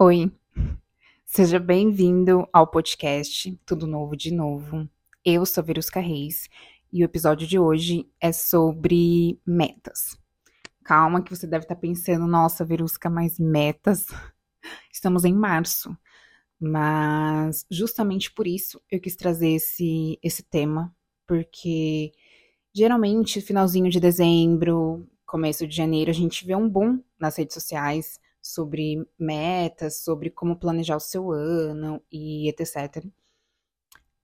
Oi, seja bem-vindo ao podcast Tudo Novo de Novo. Eu sou Verusca Reis e o episódio de hoje é sobre metas. Calma que você deve estar pensando, nossa, Verusca, mas metas? Estamos em março, mas justamente por isso eu quis trazer esse, esse tema, porque geralmente finalzinho de dezembro, começo de janeiro, a gente vê um boom nas redes sociais sobre metas, sobre como planejar o seu ano e etc.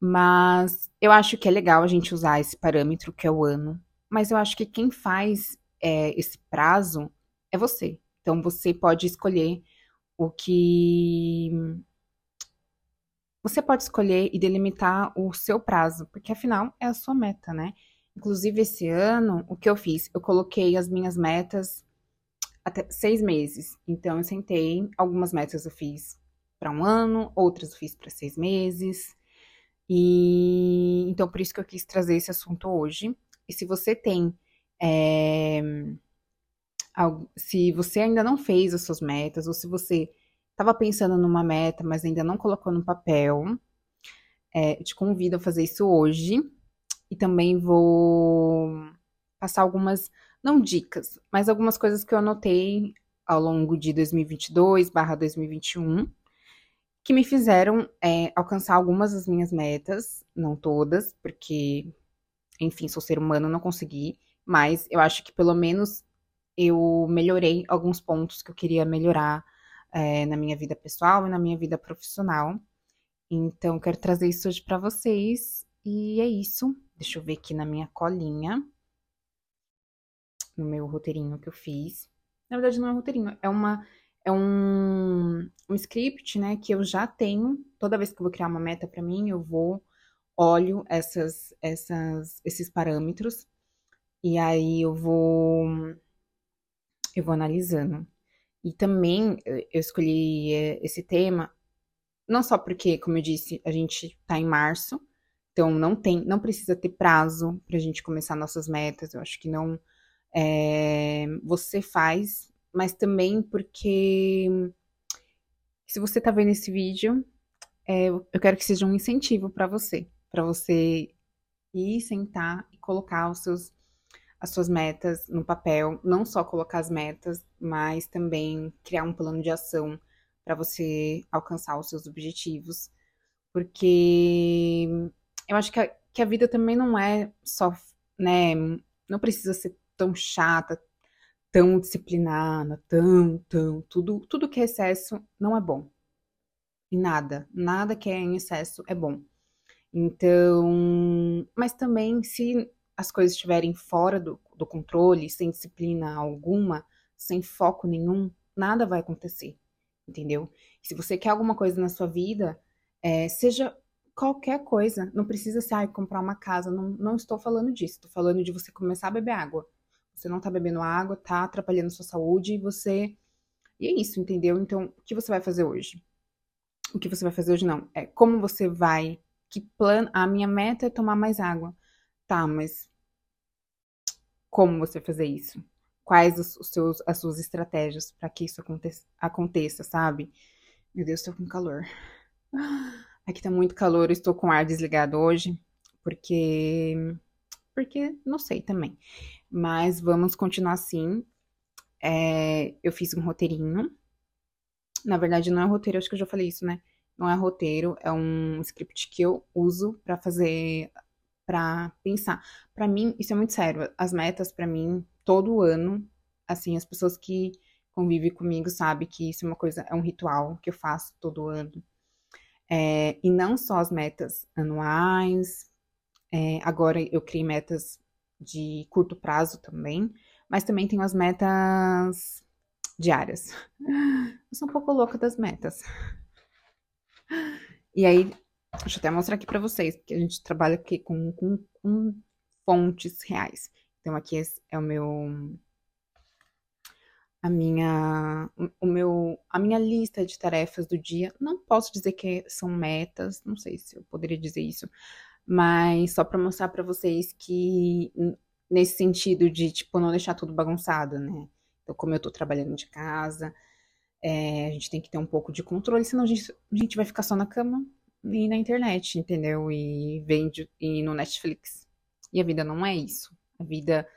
Mas eu acho que é legal a gente usar esse parâmetro que é o ano. Mas eu acho que quem faz é, esse prazo é você. Então você pode escolher o que. Você pode escolher e delimitar o seu prazo, porque afinal é a sua meta, né? Inclusive, esse ano, o que eu fiz? Eu coloquei as minhas metas até seis meses. Então, eu sentei, algumas metas eu fiz para um ano, outras eu fiz para seis meses. E então, por isso que eu quis trazer esse assunto hoje. E se você tem. É, se você ainda não fez as suas metas, ou se você estava pensando numa meta, mas ainda não colocou no papel, é, eu te convido a fazer isso hoje. E também vou passar algumas não dicas, mas algumas coisas que eu anotei ao longo de 2022/2021 que me fizeram é, alcançar algumas das minhas metas, não todas, porque, enfim, sou ser humano, não consegui, mas eu acho que pelo menos eu melhorei alguns pontos que eu queria melhorar é, na minha vida pessoal e na minha vida profissional. Então, quero trazer isso hoje para vocês. E é isso. Deixa eu ver aqui na minha colinha no meu roteirinho que eu fiz. Na verdade, não é um roteirinho, é uma é um, um script, né, que eu já tenho. Toda vez que eu vou criar uma meta para mim, eu vou olho essas essas esses parâmetros e aí eu vou eu vou analisando. E também eu escolhi eh, esse tema não só porque, como eu disse, a gente tá em março, então não tem, não precisa ter prazo para a gente começar nossas metas. Eu acho que não é, você faz, mas também porque se você está vendo esse vídeo, é, eu quero que seja um incentivo para você, para você ir sentar e colocar os seus, as suas metas no papel, não só colocar as metas, mas também criar um plano de ação para você alcançar os seus objetivos, porque eu acho que a, que a vida também não é só, né, não precisa ser tão chata, tão disciplinada, tão, tão, tudo, tudo que é excesso não é bom. E nada, nada que é em excesso é bom. Então, mas também se as coisas estiverem fora do, do controle, sem disciplina alguma, sem foco nenhum, nada vai acontecer, entendeu? se você quer alguma coisa na sua vida, é, seja qualquer coisa, não precisa ser, ah, comprar uma casa, não, não estou falando disso, estou falando de você começar a beber água você não tá bebendo água, tá atrapalhando sua saúde e você. E é isso, entendeu? Então, o que você vai fazer hoje? O que você vai fazer hoje não. É como você vai. Que plano. A minha meta é tomar mais água. Tá, mas. Como você fazer isso? Quais os, os seus, as suas estratégias para que isso aconteça, aconteça, sabe? Meu Deus, tô com calor. Aqui tá muito calor, estou com o ar desligado hoje, porque. Porque não sei também. Mas vamos continuar assim. É, eu fiz um roteirinho. Na verdade, não é roteiro, acho que eu já falei isso, né? Não é roteiro, é um script que eu uso para fazer, para pensar. Para mim, isso é muito sério. As metas, para mim, todo ano, assim, as pessoas que convivem comigo sabem que isso é uma coisa, é um ritual que eu faço todo ano. É, e não só as metas anuais. É, agora eu criei metas de curto prazo também, mas também tenho as metas diárias. Eu sou um pouco louca das metas. E aí, deixa eu até mostrar aqui para vocês, porque a gente trabalha aqui com, com, com fontes reais. Então, aqui é o meu a minha o meu a minha lista de tarefas do dia. Não posso dizer que são metas, não sei se eu poderia dizer isso, mas só para mostrar para vocês que nesse sentido de tipo não deixar tudo bagunçado, né? Então, como eu tô trabalhando de casa, É, a gente tem que ter um pouco de controle, senão a gente, a gente vai ficar só na cama e na internet, entendeu? E vende e no Netflix. E a vida não é isso. A vida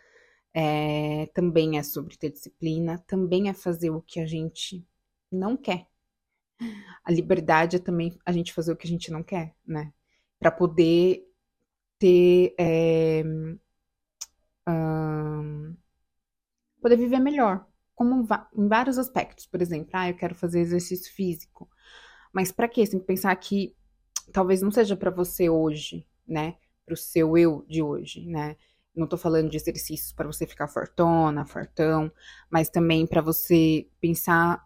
é, também é sobre ter disciplina, também é fazer o que a gente não quer. A liberdade é também a gente fazer o que a gente não quer, né? Para poder ter. É, um, poder viver melhor, como em vários aspectos. Por exemplo, ah, eu quero fazer exercício físico. Mas para quê? Tem que pensar que talvez não seja para você hoje, né? Para o seu eu de hoje, né? Não tô falando de exercícios para você ficar fortona, fartão, mas também para você pensar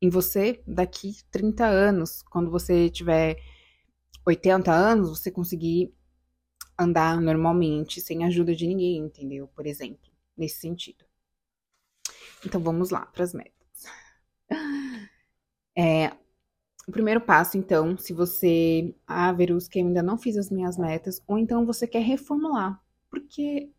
em você daqui 30 anos, quando você tiver 80 anos, você conseguir andar normalmente, sem ajuda de ninguém, entendeu? Por exemplo, nesse sentido. Então vamos lá para as metas. É, o primeiro passo, então, se você, ah, que eu ainda não fiz as minhas metas, ou então você quer reformular, porque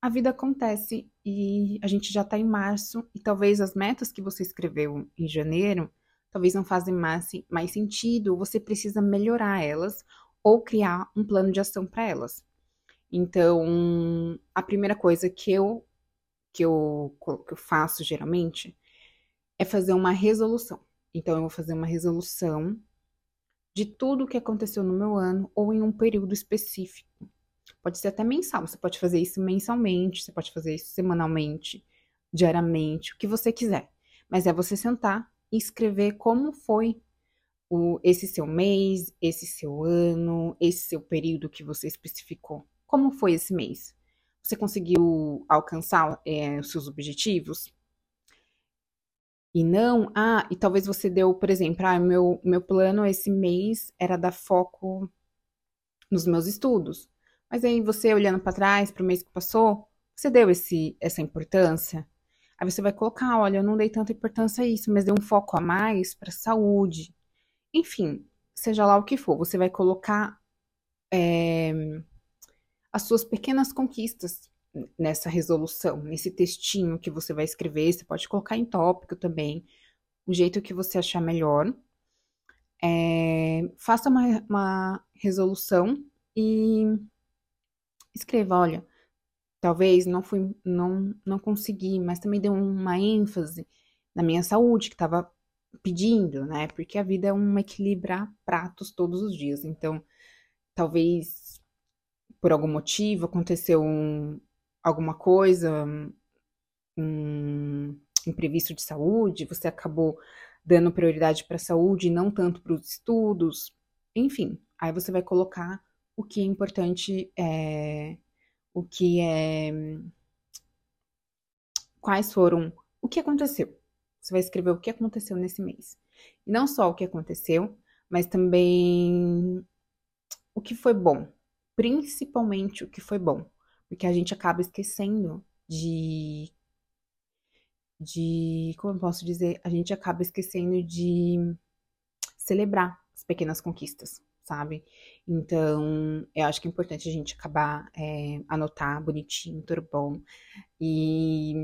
a vida acontece e a gente já está em março e talvez as metas que você escreveu em janeiro talvez não fazem mais, mais sentido, você precisa melhorar elas ou criar um plano de ação para elas. Então, a primeira coisa que eu que eu, que eu faço geralmente é fazer uma resolução. Então, eu vou fazer uma resolução de tudo o que aconteceu no meu ano ou em um período específico. Pode ser até mensal, você pode fazer isso mensalmente, você pode fazer isso semanalmente, diariamente, o que você quiser. Mas é você sentar escrever como foi o, esse seu mês, esse seu ano, esse seu período que você especificou. Como foi esse mês? Você conseguiu alcançar é, os seus objetivos? E não, ah, e talvez você deu, por exemplo, ah, meu, meu plano esse mês era dar foco nos meus estudos. Mas aí você olhando para trás, para o mês que passou, você deu esse, essa importância? Aí você vai colocar, olha, eu não dei tanta importância a isso, mas dei um foco a mais para saúde. Enfim, seja lá o que for, você vai colocar é, as suas pequenas conquistas nessa resolução, nesse textinho que você vai escrever. Você pode colocar em tópico também, o jeito que você achar melhor. É, faça uma, uma resolução e escreva, olha, talvez não fui, não, não consegui, mas também deu uma ênfase na minha saúde que estava pedindo, né? Porque a vida é um equilibrar pratos todos os dias. Então, talvez por algum motivo, aconteceu um, alguma coisa, um imprevisto de saúde, você acabou dando prioridade para a saúde e não tanto para os estudos, enfim, aí você vai colocar o que é importante, é, o que é. Quais foram. O que aconteceu? Você vai escrever o que aconteceu nesse mês. E não só o que aconteceu, mas também o que foi bom principalmente o que foi bom, porque a gente acaba esquecendo de de como eu posso dizer, a gente acaba esquecendo de celebrar as pequenas conquistas, sabe? Então, eu acho que é importante a gente acabar é, anotar bonitinho, tudo bom. E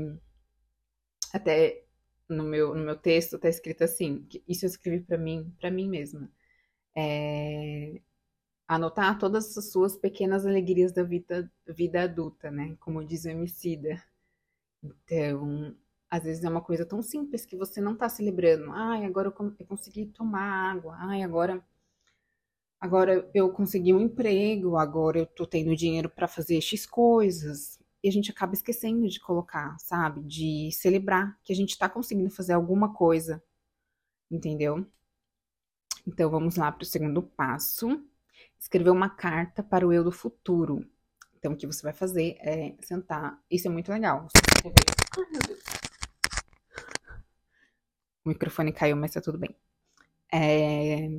até no meu, no meu texto tá escrito assim, isso eu escrevi para mim, para mim mesma. É, anotar todas as suas pequenas alegrias da vida, vida adulta, né? Como diz o Emicida. Então, às vezes é uma coisa tão simples que você não tá celebrando. Ai, agora eu consegui tomar água. Ai, agora agora eu consegui um emprego, agora eu tô tendo dinheiro para fazer X coisas. E a gente acaba esquecendo de colocar, sabe? De celebrar que a gente tá conseguindo fazer alguma coisa. Entendeu? Então vamos lá para o segundo passo escrever uma carta para o eu do futuro. Então, o que você vai fazer é sentar. Isso é muito legal. Ai, meu Deus. O microfone caiu, mas tá tudo bem. É,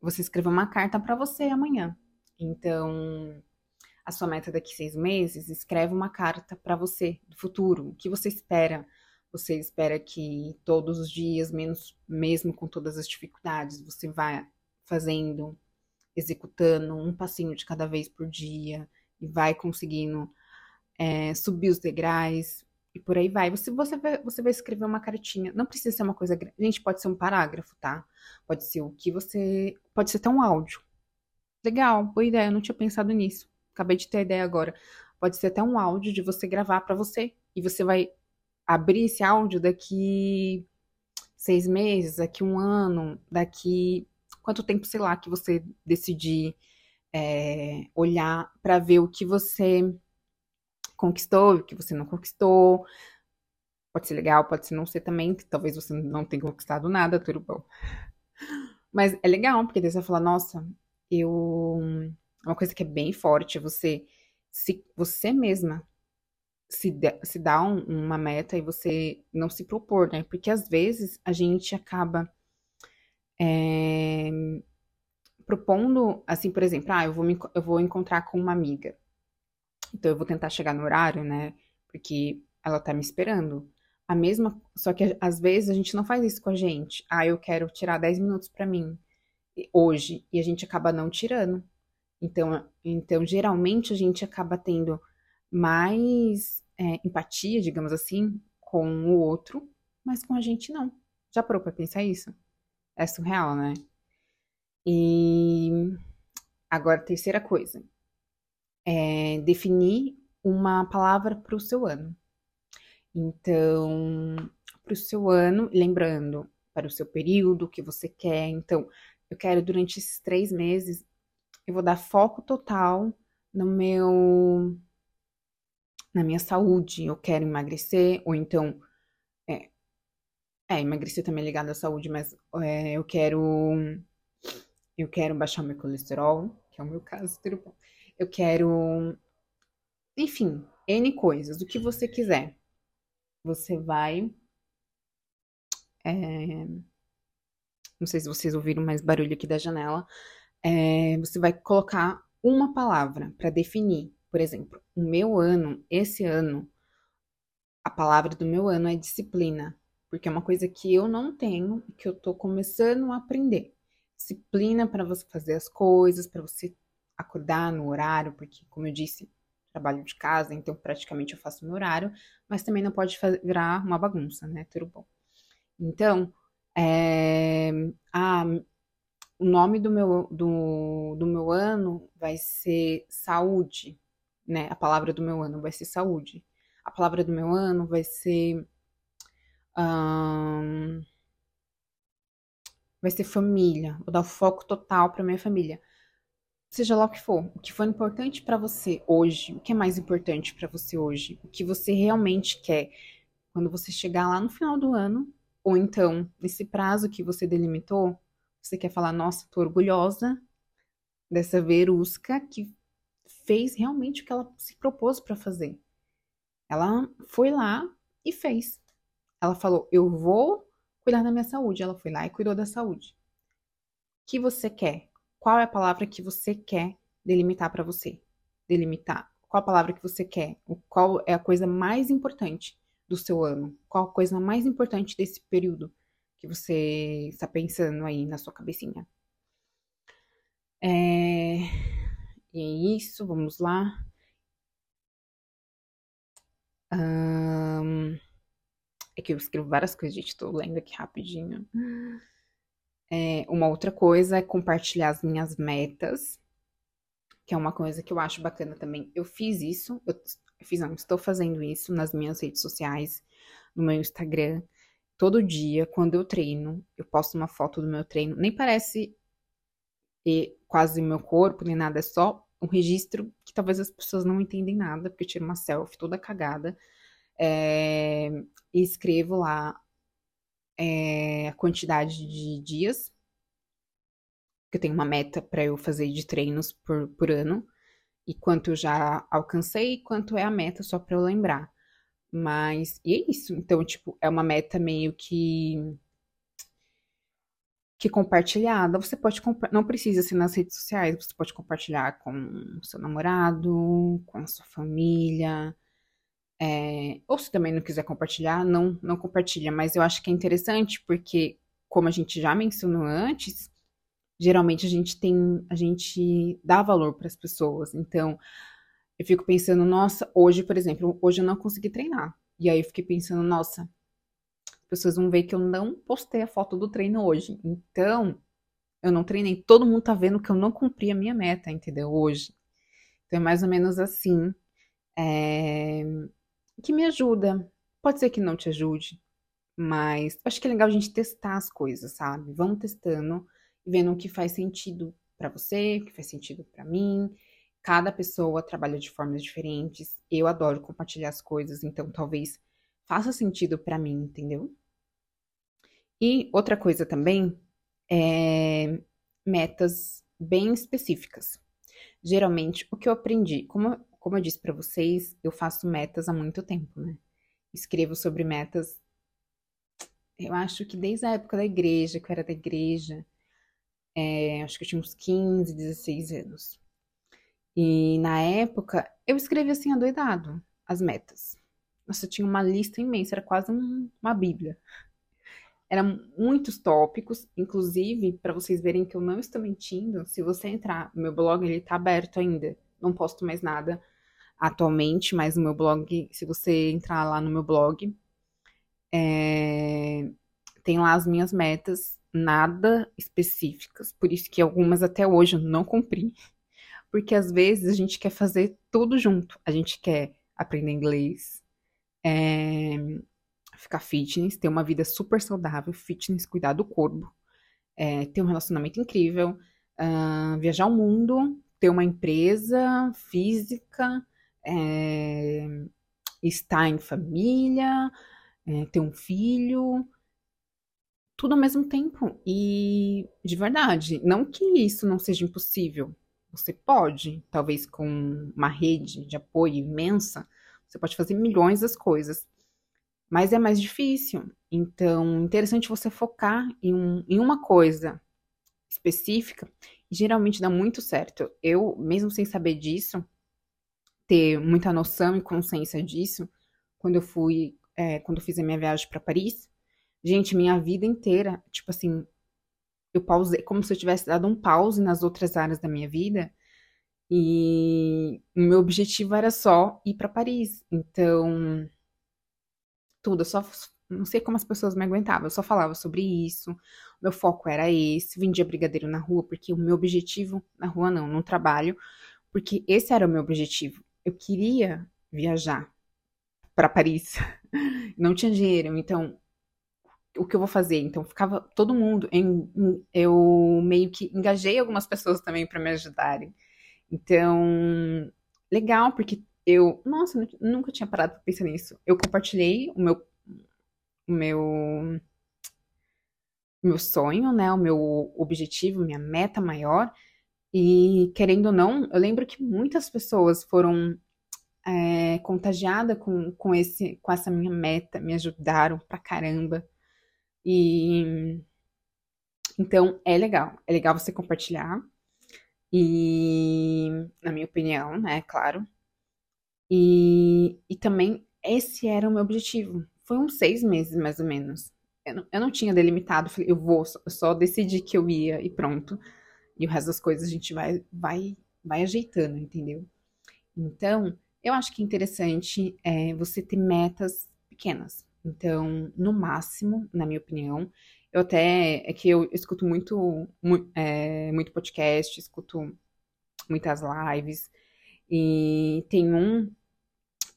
você escreveu uma carta para você amanhã. Então, a sua meta daqui seis meses, escreve uma carta para você do futuro. O que você espera? Você espera que todos os dias, menos mesmo com todas as dificuldades, você vá fazendo executando um passinho de cada vez por dia e vai conseguindo é, subir os degraus, E por aí vai. Você, você, vai, você vai escrever uma cartinha. Não precisa ser uma coisa grande. Gente, pode ser um parágrafo, tá? Pode ser o que você. Pode ser até um áudio. Legal, boa ideia. Eu não tinha pensado nisso. Acabei de ter a ideia agora. Pode ser até um áudio de você gravar para você. E você vai abrir esse áudio daqui seis meses, daqui um ano, daqui quanto tempo, sei lá, que você decidir é, olhar para ver o que você conquistou, o que você não conquistou. Pode ser legal, pode ser não ser também, que talvez você não tenha conquistado nada, tudo bom. Mas é legal, porque daí você vai falar, nossa, eu. Uma coisa que é bem forte, você se você mesma se, de, se dá um, uma meta e você não se propor, né? Porque às vezes a gente acaba é, propondo, assim, por exemplo, ah, eu vou, me, eu vou encontrar com uma amiga. Então eu vou tentar chegar no horário, né? Porque ela tá me esperando. A mesma, só que às vezes a gente não faz isso com a gente. Ah, eu quero tirar 10 minutos para mim hoje e a gente acaba não tirando. Então, então geralmente a gente acaba tendo mais é, empatia, digamos assim, com o outro, mas com a gente não. Já parou para pensar isso? É surreal, né? E agora, terceira coisa é definir uma palavra para o seu ano. Então, para o seu ano, lembrando, para o seu período que você quer. Então, eu quero durante esses três meses, eu vou dar foco total no meu, na minha saúde. Eu quero emagrecer, ou então, é, é emagrecer também é ligado à saúde, mas é, eu quero, eu quero baixar meu colesterol, que é o meu caso, tudo bom. Eu quero, enfim, N coisas, o que você quiser. Você vai. É, não sei se vocês ouviram mais barulho aqui da janela. É, você vai colocar uma palavra para definir. Por exemplo, o meu ano, esse ano, a palavra do meu ano é disciplina, porque é uma coisa que eu não tenho, que eu tô começando a aprender. Disciplina para você fazer as coisas, para você acordar no horário, porque, como eu disse, trabalho de casa, então praticamente eu faço no horário, mas também não pode virar uma bagunça, né? Tudo bom. Então, é, ah, o nome do meu, do, do meu ano vai ser saúde, né? A palavra do meu ano vai ser saúde. A palavra do meu ano vai ser. vai ser família. Vou dar o foco total para minha família seja lá o que for, o que for importante para você hoje, o que é mais importante para você hoje, o que você realmente quer quando você chegar lá no final do ano, ou então nesse prazo que você delimitou, você quer falar, nossa, tô orgulhosa dessa verusca que fez realmente o que ela se propôs para fazer. Ela foi lá e fez. Ela falou, eu vou cuidar da minha saúde. Ela foi lá e cuidou da saúde. O que você quer? Qual é a palavra que você quer delimitar para você? Delimitar. Qual a palavra que você quer? Qual é a coisa mais importante do seu ano? Qual a coisa mais importante desse período que você está pensando aí na sua cabecinha? É... E é isso, vamos lá. É que eu escrevo várias coisas, gente, tô lendo aqui rapidinho. É, uma outra coisa é compartilhar as minhas metas, que é uma coisa que eu acho bacana também. Eu fiz isso, eu fiz, não, estou fazendo isso nas minhas redes sociais, no meu Instagram. Todo dia, quando eu treino, eu posto uma foto do meu treino. Nem parece e quase meu corpo, nem nada, é só um registro que talvez as pessoas não entendem nada, porque eu tiro uma selfie toda cagada é, e escrevo lá é, a quantidade de dias, que eu tenho uma meta para eu fazer de treinos por, por ano, e quanto eu já alcancei, e quanto é a meta, só para eu lembrar. Mas, e é isso. Então, tipo, é uma meta meio que que compartilhada. Você pode não precisa ser nas redes sociais, você pode compartilhar com seu namorado, com a sua família, é, ou se também não quiser compartilhar, não, não compartilha. Mas eu acho que é interessante porque, como a gente já mencionou antes, geralmente a gente tem, a gente dá valor para as pessoas. Então, eu fico pensando, nossa, hoje, por exemplo, hoje eu não consegui treinar. E aí eu fiquei pensando, nossa, as pessoas vão ver que eu não postei a foto do treino hoje. Então, eu não treinei. Todo mundo tá vendo que eu não cumpri a minha meta, entendeu? Hoje. Então é mais ou menos assim. É... Que me ajuda. Pode ser que não te ajude, mas acho que é legal a gente testar as coisas, sabe? Vamos testando e vendo o que faz sentido para você, o que faz sentido para mim. Cada pessoa trabalha de formas diferentes. Eu adoro compartilhar as coisas, então talvez faça sentido para mim, entendeu? E outra coisa também é metas bem específicas. Geralmente, o que eu aprendi, como, como eu disse para vocês, eu faço metas há muito tempo, né? Escrevo sobre metas, eu acho que desde a época da igreja, que eu era da igreja, é, acho que eu tinha uns 15, 16 anos. E na época, eu escrevi assim, adoidado, as metas. Nossa, eu tinha uma lista imensa, era quase um, uma bíblia. Eram muitos tópicos, inclusive, para vocês verem que eu não estou mentindo, se você entrar meu blog, ele está aberto ainda. Não posto mais nada atualmente, mas o meu blog, se você entrar lá no meu blog, é, tem lá as minhas metas, nada específicas, por isso que algumas até hoje eu não cumpri. Porque às vezes a gente quer fazer tudo junto. A gente quer aprender inglês, é, ficar fitness, ter uma vida super saudável, fitness, cuidar do corpo, é, ter um relacionamento incrível, uh, viajar o mundo, ter uma empresa física, é, estar em família, é, ter um filho, tudo ao mesmo tempo. E de verdade, não que isso não seja impossível. Você pode, talvez com uma rede de apoio imensa, você pode fazer milhões das coisas mas é mais difícil. Então, interessante você focar em, um, em uma coisa específica geralmente dá muito certo. Eu, mesmo sem saber disso, ter muita noção e consciência disso, quando eu fui, é, quando eu fiz a minha viagem para Paris, gente, minha vida inteira, tipo assim, eu pausei, como se eu tivesse dado um pause nas outras áreas da minha vida. E o meu objetivo era só ir para Paris. Então, tudo. Eu só não sei como as pessoas me aguentavam. Eu só falava sobre isso. Meu foco era esse. Vendia brigadeiro na rua, porque o meu objetivo, na rua não, no trabalho, porque esse era o meu objetivo. Eu queria viajar para Paris. Não tinha dinheiro, então o que eu vou fazer? Então ficava todo mundo, em, em, eu meio que engajei algumas pessoas também para me ajudarem. Então, legal, porque eu, nossa, nunca tinha parado pra pensar nisso. Eu compartilhei o meu, o meu, meu sonho, né? O meu objetivo, minha meta maior. E querendo ou não, eu lembro que muitas pessoas foram é, contagiadas com, com, esse, com essa minha meta, me ajudaram pra caramba. E então é legal, é legal você compartilhar. E, na minha opinião, né, claro, e, e também esse era o meu objetivo. Foi uns seis meses, mais ou menos. Eu não, eu não tinha delimitado, falei, eu vou, eu só decidi que eu ia e pronto. E o resto das coisas a gente vai, vai, vai ajeitando, entendeu? Então, eu acho que é interessante é, você ter metas pequenas. Então, no máximo, na minha opinião, eu até é que eu escuto muito, muito, é, muito podcast, escuto muitas lives, e tem um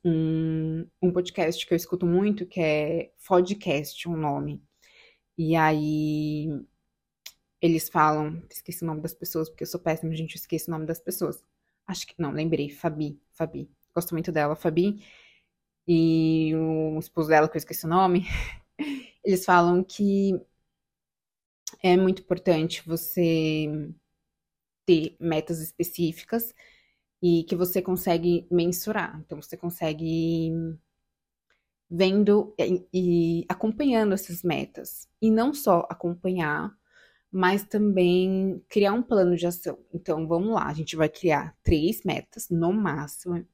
um, um podcast que eu escuto muito, que é Podcast, um nome. E aí eles falam, esqueci o nome das pessoas, porque eu sou péssima, gente, eu esqueço o nome das pessoas. Acho que, não, lembrei, Fabi, Fabi. Gosto muito dela, Fabi. E o esposo dela, que eu esqueci o nome, eles falam que é muito importante você ter metas específicas e que você consegue mensurar. Então, você consegue vendo e, e acompanhando essas metas. E não só acompanhar, mas também criar um plano de ação. Então, vamos lá, a gente vai criar três metas, no máximo.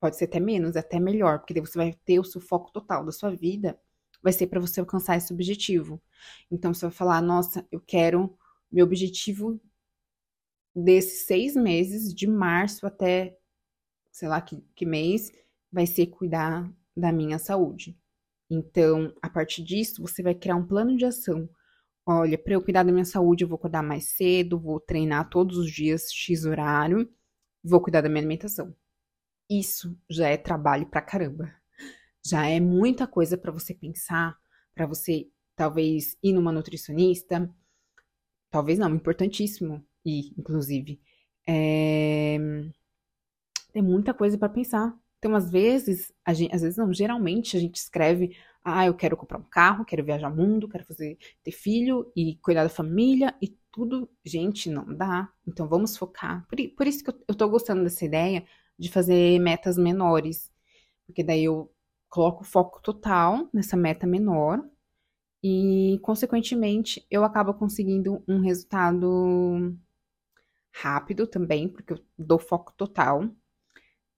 Pode ser até menos, até melhor, porque daí você vai ter o seu foco total da sua vida, vai ser para você alcançar esse objetivo. Então, você vai falar: nossa, eu quero. Meu objetivo desses seis meses, de março até sei lá que, que mês, vai ser cuidar da minha saúde. Então, a partir disso, você vai criar um plano de ação. Olha, para eu cuidar da minha saúde, eu vou acordar mais cedo, vou treinar todos os dias, X horário, vou cuidar da minha alimentação. Isso já é trabalho pra caramba. Já é muita coisa para você pensar, para você talvez ir numa nutricionista, talvez não, importantíssimo ir, inclusive. É... Tem muita coisa para pensar. Então, às vezes, gente, às vezes não, geralmente a gente escreve, ah, eu quero comprar um carro, quero viajar o mundo, quero fazer ter filho e cuidar da família e tudo, gente, não dá. Então vamos focar. Por, por isso que eu, eu tô gostando dessa ideia de fazer metas menores, porque daí eu coloco foco total nessa meta menor e, consequentemente, eu acabo conseguindo um resultado rápido também, porque eu dou foco total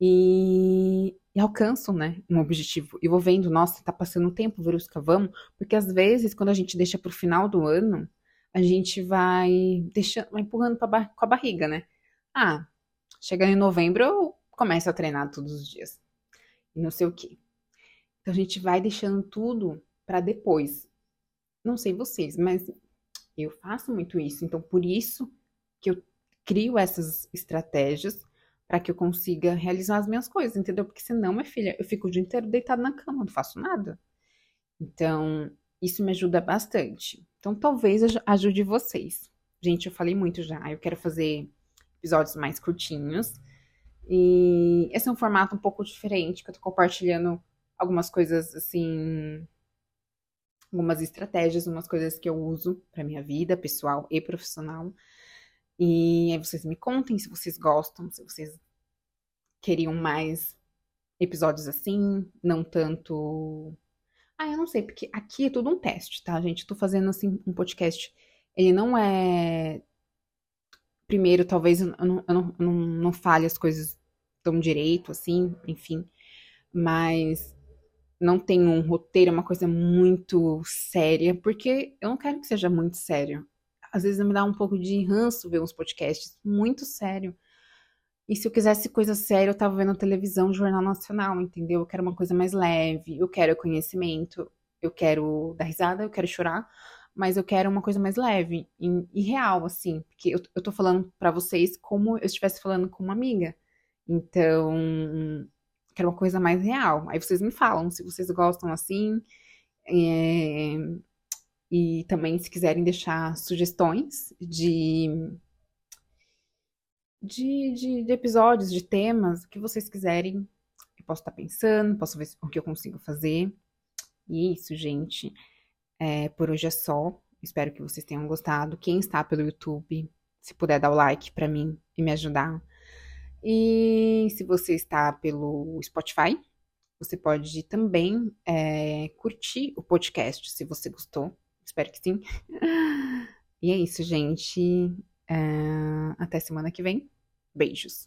e, alcanço, né, um objetivo. E vou vendo, nossa, tá passando o tempo, Verusca, vamos? Porque às vezes, quando a gente deixa pro final do ano, a gente vai deixando, vai empurrando pra, com a barriga, né? Ah, chegando em novembro, eu começo a treinar todos os dias. E não sei o quê. Então a gente vai deixando tudo para depois. Não sei vocês, mas eu faço muito isso. Então por isso que eu crio essas estratégias para que eu consiga realizar as minhas coisas, entendeu? Porque senão, minha filha, eu fico o dia inteiro deitada na cama, não faço nada. Então, isso me ajuda bastante. Então, talvez ajude vocês. Gente, eu falei muito já. Eu quero fazer episódios mais curtinhos. E esse é um formato um pouco diferente, que eu tô compartilhando algumas coisas assim, algumas estratégias, umas coisas que eu uso para minha vida pessoal e profissional. E aí vocês me contem se vocês gostam, se vocês queriam mais episódios assim, não tanto. Ah, eu não sei, porque aqui é tudo um teste, tá, gente? Tô fazendo assim um podcast. Ele não é. Primeiro, talvez eu não, eu não, eu não, não fale as coisas tão direito, assim, enfim. Mas não tem um roteiro, é uma coisa muito séria, porque eu não quero que seja muito sério. Às vezes me dá um pouco de ranço ver uns podcasts muito sério. E se eu quisesse coisa séria, eu tava vendo televisão, Jornal Nacional, entendeu? Eu quero uma coisa mais leve, eu quero conhecimento, eu quero dar risada, eu quero chorar, mas eu quero uma coisa mais leve e, e real, assim, porque eu, eu tô falando para vocês como eu estivesse falando com uma amiga. Então, quero uma coisa mais real. Aí vocês me falam se vocês gostam assim. É, e também se quiserem deixar sugestões de, de, de, de episódios, de temas, o que vocês quiserem. Eu posso estar pensando, posso ver o que eu consigo fazer. E é isso, gente. É, por hoje é só. Espero que vocês tenham gostado. Quem está pelo YouTube, se puder dar o like para mim e me ajudar, e se você está pelo Spotify, você pode também é, curtir o podcast se você gostou. Espero que sim. E é isso, gente. É, até semana que vem. Beijos.